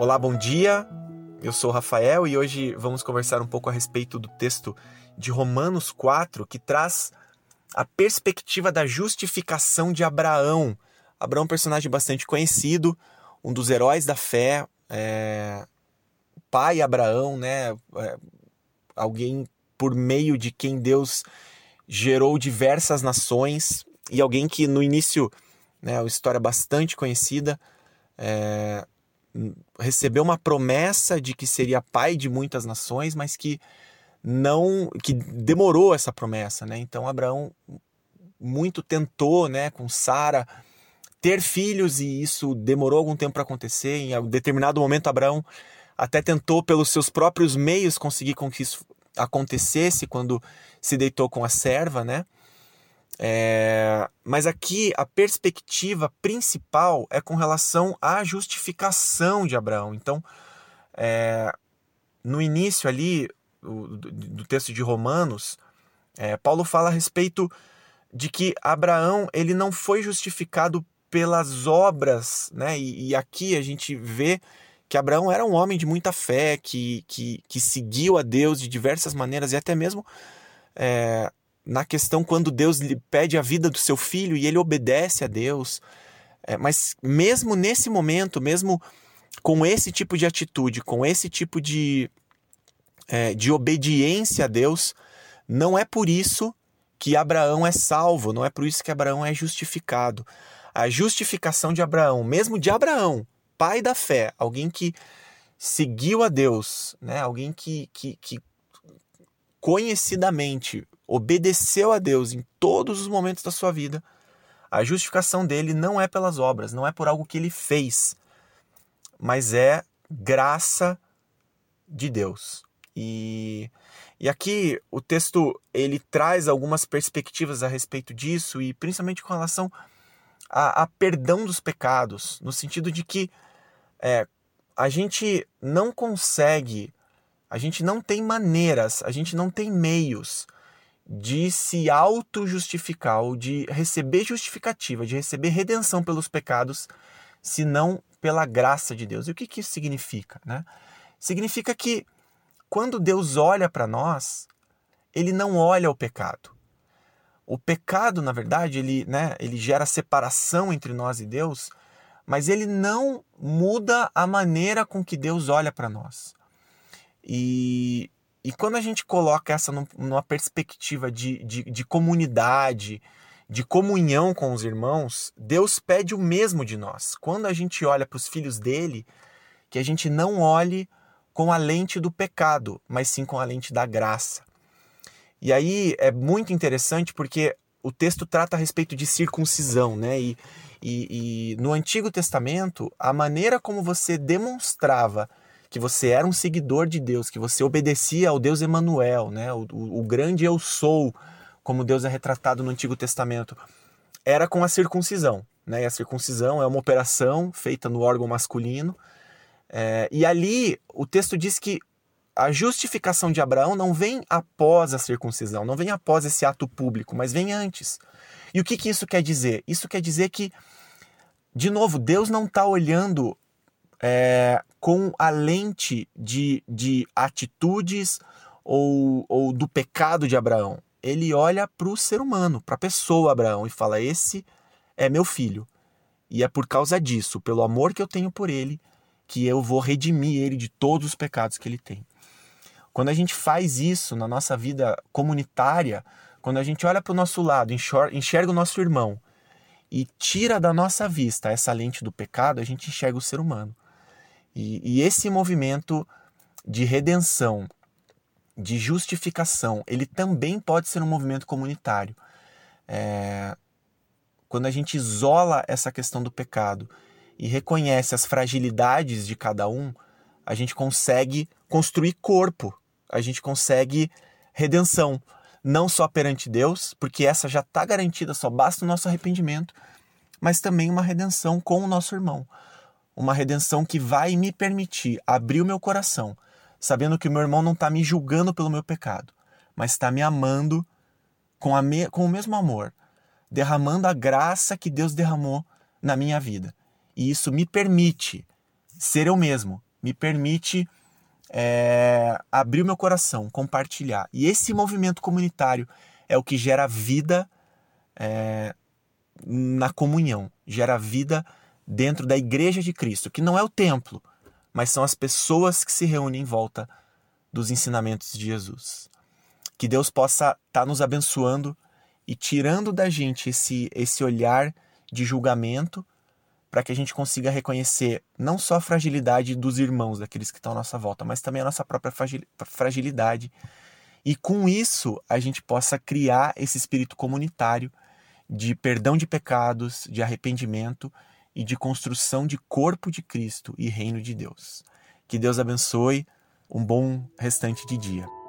Olá, bom dia. Eu sou Rafael e hoje vamos conversar um pouco a respeito do texto de Romanos 4, que traz a perspectiva da justificação de Abraão. Abraão é um personagem bastante conhecido, um dos heróis da fé, é... pai Abraão, né? É... alguém por meio de quem Deus gerou diversas nações e alguém que no início, né, uma história bastante conhecida, é, recebeu uma promessa de que seria pai de muitas nações, mas que não que demorou essa promessa, né? Então Abraão muito tentou, né, com Sara ter filhos e isso demorou algum tempo para acontecer. Em determinado momento Abraão até tentou pelos seus próprios meios conseguir com que isso acontecesse quando se deitou com a serva, né? É, mas aqui a perspectiva principal é com relação à justificação de Abraão. Então, é, no início ali do, do, texto de Romanos, é, Paulo fala a respeito de que Abraão ele não foi justificado pelas obras, né? E, e, aqui a gente vê que Abraão era um homem de muita fé, que, que, que seguiu a Deus de diversas maneiras e até mesmo é, na questão quando Deus lhe pede a vida do seu filho e ele obedece a Deus. É, mas mesmo nesse momento, mesmo com esse tipo de atitude, com esse tipo de, é, de obediência a Deus, não é por isso que Abraão é salvo, não é por isso que Abraão é justificado. A justificação de Abraão, mesmo de Abraão, pai da fé, alguém que seguiu a Deus, né? alguém que, que, que conhecidamente obedeceu a Deus em todos os momentos da sua vida, a justificação dele não é pelas obras, não é por algo que ele fez, mas é graça de Deus. E, e aqui o texto ele traz algumas perspectivas a respeito disso e principalmente com relação a, a perdão dos pecados, no sentido de que é, a gente não consegue, a gente não tem maneiras, a gente não tem meios de se auto-justificar ou de receber justificativa, de receber redenção pelos pecados, senão pela graça de Deus. E o que, que isso significa? Né? Significa que quando Deus olha para nós, ele não olha o pecado. O pecado, na verdade, ele, né, ele gera separação entre nós e Deus, mas ele não muda a maneira com que Deus olha para nós. E e quando a gente coloca essa numa perspectiva de, de, de comunidade, de comunhão com os irmãos, Deus pede o mesmo de nós. Quando a gente olha para os filhos dele, que a gente não olhe com a lente do pecado, mas sim com a lente da graça. E aí é muito interessante porque o texto trata a respeito de circuncisão, né? E, e, e no Antigo Testamento, a maneira como você demonstrava que você era um seguidor de Deus, que você obedecia ao Deus Emanuel, né? O, o, o, grande eu sou, como Deus é retratado no Antigo Testamento, era com a circuncisão. Né? E a circuncisão é uma operação feita no órgão masculino. É, e ali o texto diz que a justificação de Abraão não vem após a circuncisão, não vem após esse ato público, mas vem antes. E o que, que isso quer dizer? Isso quer dizer que, de novo, Deus não está olhando é, com a lente de, de atitudes ou, ou do pecado de Abraão. Ele olha para o ser humano, para a pessoa Abraão, e fala: Esse é meu filho. E é por causa disso, pelo amor que eu tenho por ele, que eu vou redimir ele de todos os pecados que ele tem. Quando a gente faz isso na nossa vida comunitária, quando a gente olha para o nosso lado, enxerga o nosso irmão e tira da nossa vista essa lente do pecado, a gente enxerga o ser humano. E, e esse movimento de redenção, de justificação, ele também pode ser um movimento comunitário. É, quando a gente isola essa questão do pecado e reconhece as fragilidades de cada um, a gente consegue construir corpo, a gente consegue redenção, não só perante Deus, porque essa já está garantida, só basta o nosso arrependimento, mas também uma redenção com o nosso irmão uma redenção que vai me permitir abrir o meu coração, sabendo que o meu irmão não está me julgando pelo meu pecado, mas está me amando com, a me, com o mesmo amor, derramando a graça que Deus derramou na minha vida. E isso me permite ser eu mesmo me permite é, abrir o meu coração, compartilhar. E esse movimento comunitário é o que gera vida é, na comunhão, gera vida dentro da igreja de Cristo, que não é o templo, mas são as pessoas que se reúnem em volta dos ensinamentos de Jesus. Que Deus possa estar tá nos abençoando e tirando da gente esse, esse olhar de julgamento para que a gente consiga reconhecer não só a fragilidade dos irmãos, daqueles que estão à nossa volta, mas também a nossa própria fragilidade. E com isso a gente possa criar esse espírito comunitário de perdão de pecados, de arrependimento e de construção de corpo de Cristo e reino de Deus. Que Deus abençoe. Um bom restante de dia.